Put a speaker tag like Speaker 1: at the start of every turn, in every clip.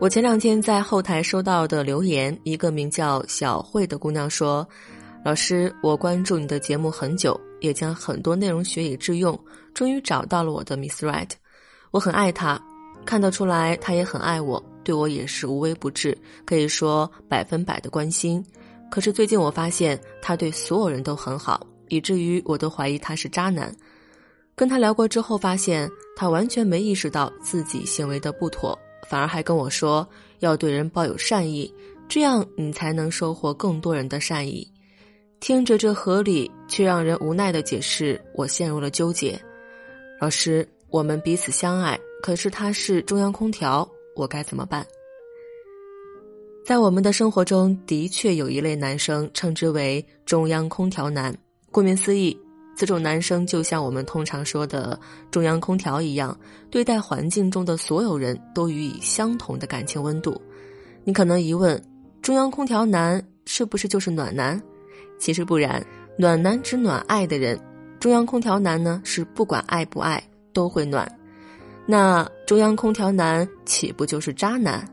Speaker 1: 我前两天在后台收到的留言，一个名叫小慧的姑娘说：“老师，我关注你的节目很久，也将很多内容学以致用，终于找到了我的 Miss Right。我很爱她，看得出来她也很爱我，对我也是无微不至，可以说百分百的关心。可是最近我发现她对所有人都很好，以至于我都怀疑他是渣男。跟他聊过之后，发现他完全没意识到自己行为的不妥。”反而还跟我说要对人抱有善意，这样你才能收获更多人的善意。听着这合理却让人无奈的解释，我陷入了纠结。老师，我们彼此相爱，可是他是中央空调，我该怎么办？在我们的生活中的确有一类男生，称之为中央空调男。顾名思义。此种男生就像我们通常说的中央空调一样，对待环境中的所有人都予以相同的感情温度。你可能疑问：中央空调男是不是就是暖男？其实不然，暖男指暖爱的人，中央空调男呢是不管爱不爱都会暖。那中央空调男岂不就是渣男？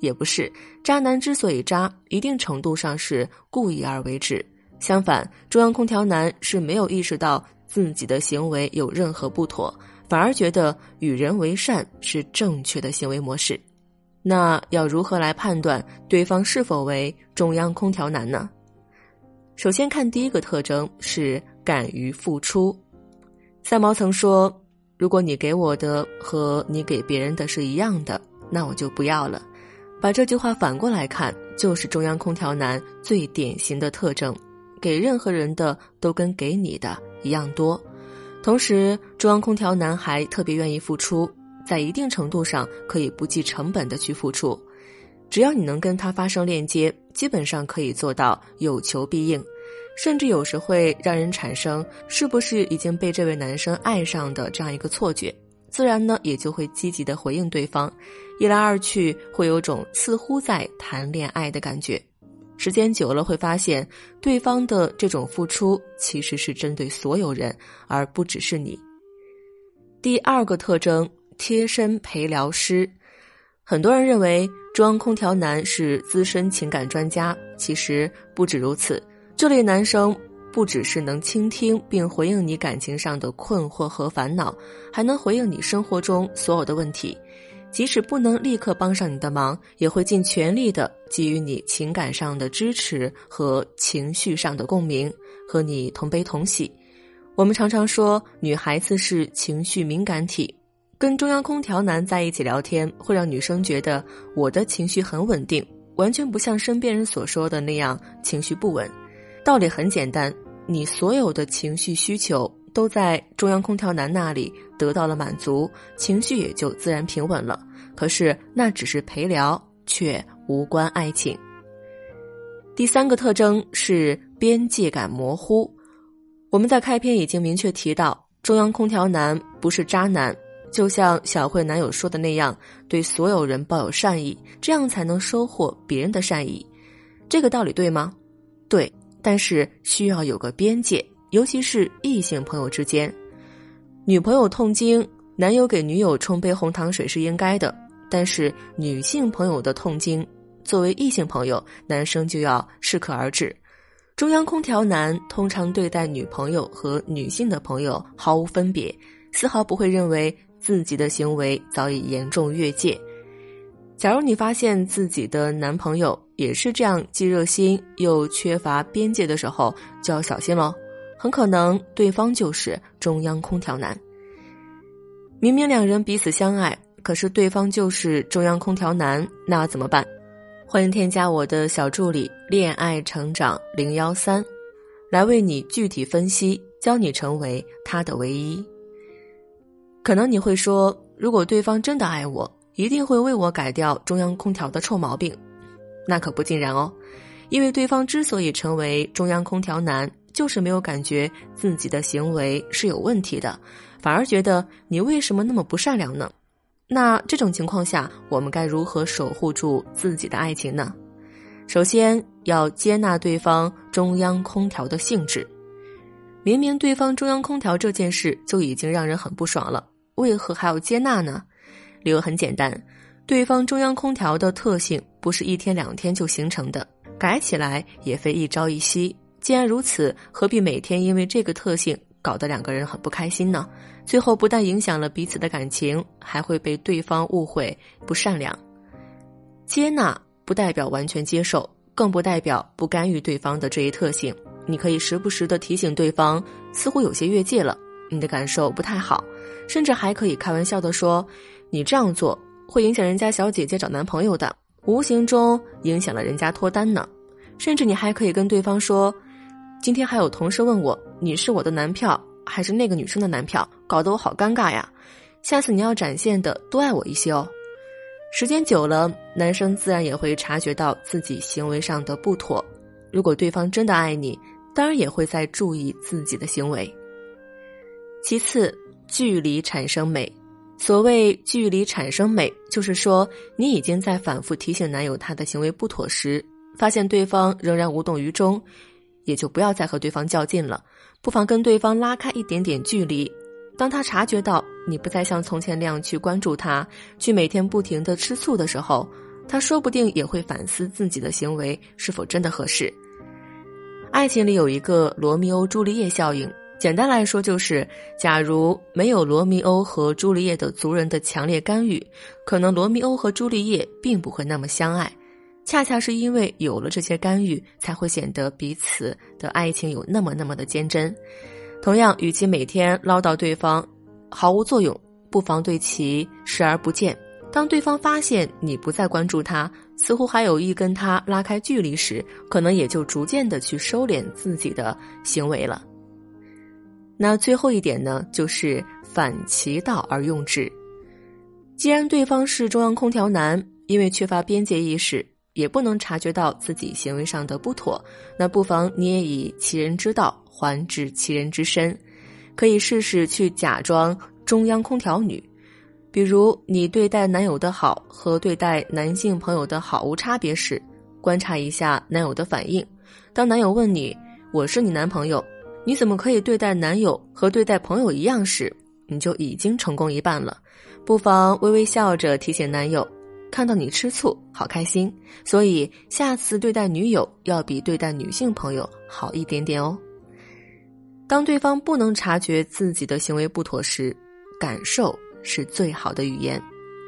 Speaker 1: 也不是，渣男之所以渣，一定程度上是故意而为之。相反，中央空调男是没有意识到自己的行为有任何不妥，反而觉得与人为善是正确的行为模式。那要如何来判断对方是否为中央空调男呢？首先看第一个特征是敢于付出。三毛曾说：“如果你给我的和你给别人的是一样的，那我就不要了。”把这句话反过来看，就是中央空调男最典型的特征。给任何人的都跟给你的一样多，同时中央空调男孩特别愿意付出，在一定程度上可以不计成本的去付出，只要你能跟他发生链接，基本上可以做到有求必应，甚至有时会让人产生是不是已经被这位男生爱上的这样一个错觉，自然呢也就会积极的回应对方，一来二去会有种似乎在谈恋爱的感觉。时间久了，会发现对方的这种付出其实是针对所有人，而不只是你。第二个特征，贴身陪聊师。很多人认为装空调男是资深情感专家，其实不止如此。这类男生不只是能倾听并回应你感情上的困惑和烦恼，还能回应你生活中所有的问题。即使不能立刻帮上你的忙，也会尽全力的给予你情感上的支持和情绪上的共鸣，和你同悲同喜。我们常常说，女孩子是情绪敏感体，跟中央空调男在一起聊天，会让女生觉得我的情绪很稳定，完全不像身边人所说的那样情绪不稳。道理很简单，你所有的情绪需求。都在中央空调男那里得到了满足，情绪也就自然平稳了。可是那只是陪聊，却无关爱情。第三个特征是边界感模糊。我们在开篇已经明确提到，中央空调男不是渣男，就像小慧男友说的那样，对所有人抱有善意，这样才能收获别人的善意。这个道理对吗？对，但是需要有个边界。尤其是异性朋友之间，女朋友痛经，男友给女友冲杯红糖水是应该的。但是女性朋友的痛经，作为异性朋友，男生就要适可而止。中央空调男通常对待女朋友和女性的朋友毫无分别，丝毫不会认为自己的行为早已严重越界。假如你发现自己的男朋友也是这样既热心又缺乏边界的时候，就要小心喽。很可能对方就是中央空调男。明明两人彼此相爱，可是对方就是中央空调男，那怎么办？欢迎添加我的小助理“恋爱成长零幺三”，来为你具体分析，教你成为他的唯一。可能你会说，如果对方真的爱我，一定会为我改掉中央空调的臭毛病。那可不尽然哦，因为对方之所以成为中央空调男。就是没有感觉自己的行为是有问题的，反而觉得你为什么那么不善良呢？那这种情况下，我们该如何守护住自己的爱情呢？首先要接纳对方中央空调的性质。明明对方中央空调这件事就已经让人很不爽了，为何还要接纳呢？理由很简单，对方中央空调的特性不是一天两天就形成的，改起来也非一朝一夕。既然如此，何必每天因为这个特性搞得两个人很不开心呢？最后不但影响了彼此的感情，还会被对方误会不善良。接纳不代表完全接受，更不代表不干预对方的这一特性。你可以时不时的提醒对方，似乎有些越界了，你的感受不太好，甚至还可以开玩笑的说：“你这样做会影响人家小姐姐找男朋友的，无形中影响了人家脱单呢。”甚至你还可以跟对方说。今天还有同事问我，你是我的男票还是那个女生的男票？搞得我好尴尬呀！下次你要展现的多爱我一些哦。时间久了，男生自然也会察觉到自己行为上的不妥。如果对方真的爱你，当然也会在注意自己的行为。其次，距离产生美。所谓距离产生美，就是说你已经在反复提醒男友他的行为不妥时，发现对方仍然无动于衷。也就不要再和对方较劲了，不妨跟对方拉开一点点距离。当他察觉到你不再像从前那样去关注他，去每天不停的吃醋的时候，他说不定也会反思自己的行为是否真的合适。爱情里有一个罗密欧朱丽叶效应，简单来说就是，假如没有罗密欧和朱丽叶的族人的强烈干预，可能罗密欧和朱丽叶并不会那么相爱。恰恰是因为有了这些干预，才会显得彼此的爱情有那么那么的坚贞。同样，与其每天唠叨对方毫无作用，不妨对其视而不见。当对方发现你不再关注他，似乎还有意跟他拉开距离时，可能也就逐渐的去收敛自己的行为了。那最后一点呢，就是反其道而用之。既然对方是中央空调男，因为缺乏边界意识。也不能察觉到自己行为上的不妥，那不妨你也以其人之道还治其人之身，可以试试去假装中央空调女，比如你对待男友的好和对待男性朋友的好无差别时，观察一下男友的反应。当男友问你“我是你男朋友，你怎么可以对待男友和对待朋友一样”时，你就已经成功一半了。不妨微微笑着提醒男友。看到你吃醋，好开心，所以下次对待女友要比对待女性朋友好一点点哦。当对方不能察觉自己的行为不妥时，感受是最好的语言，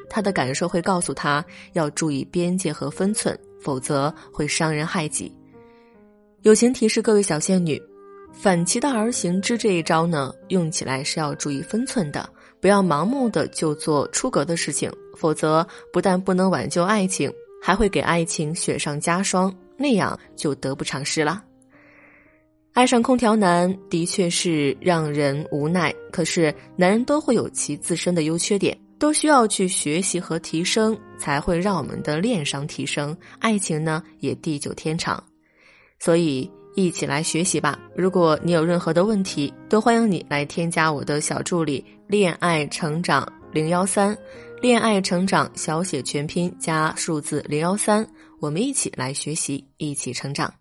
Speaker 1: 他的感受会告诉他要注意边界和分寸，否则会伤人害己。友情提示各位小仙女，反其道而行之这一招呢，用起来是要注意分寸的。不要盲目的就做出格的事情，否则不但不能挽救爱情，还会给爱情雪上加霜，那样就得不偿失了。爱上空调男的确是让人无奈，可是男人都会有其自身的优缺点，都需要去学习和提升，才会让我们的恋商提升，爱情呢也地久天长。所以。一起来学习吧！如果你有任何的问题，都欢迎你来添加我的小助理“恋爱成长零幺三”，恋爱成长小写全拼加数字零幺三，我们一起来学习，一起成长。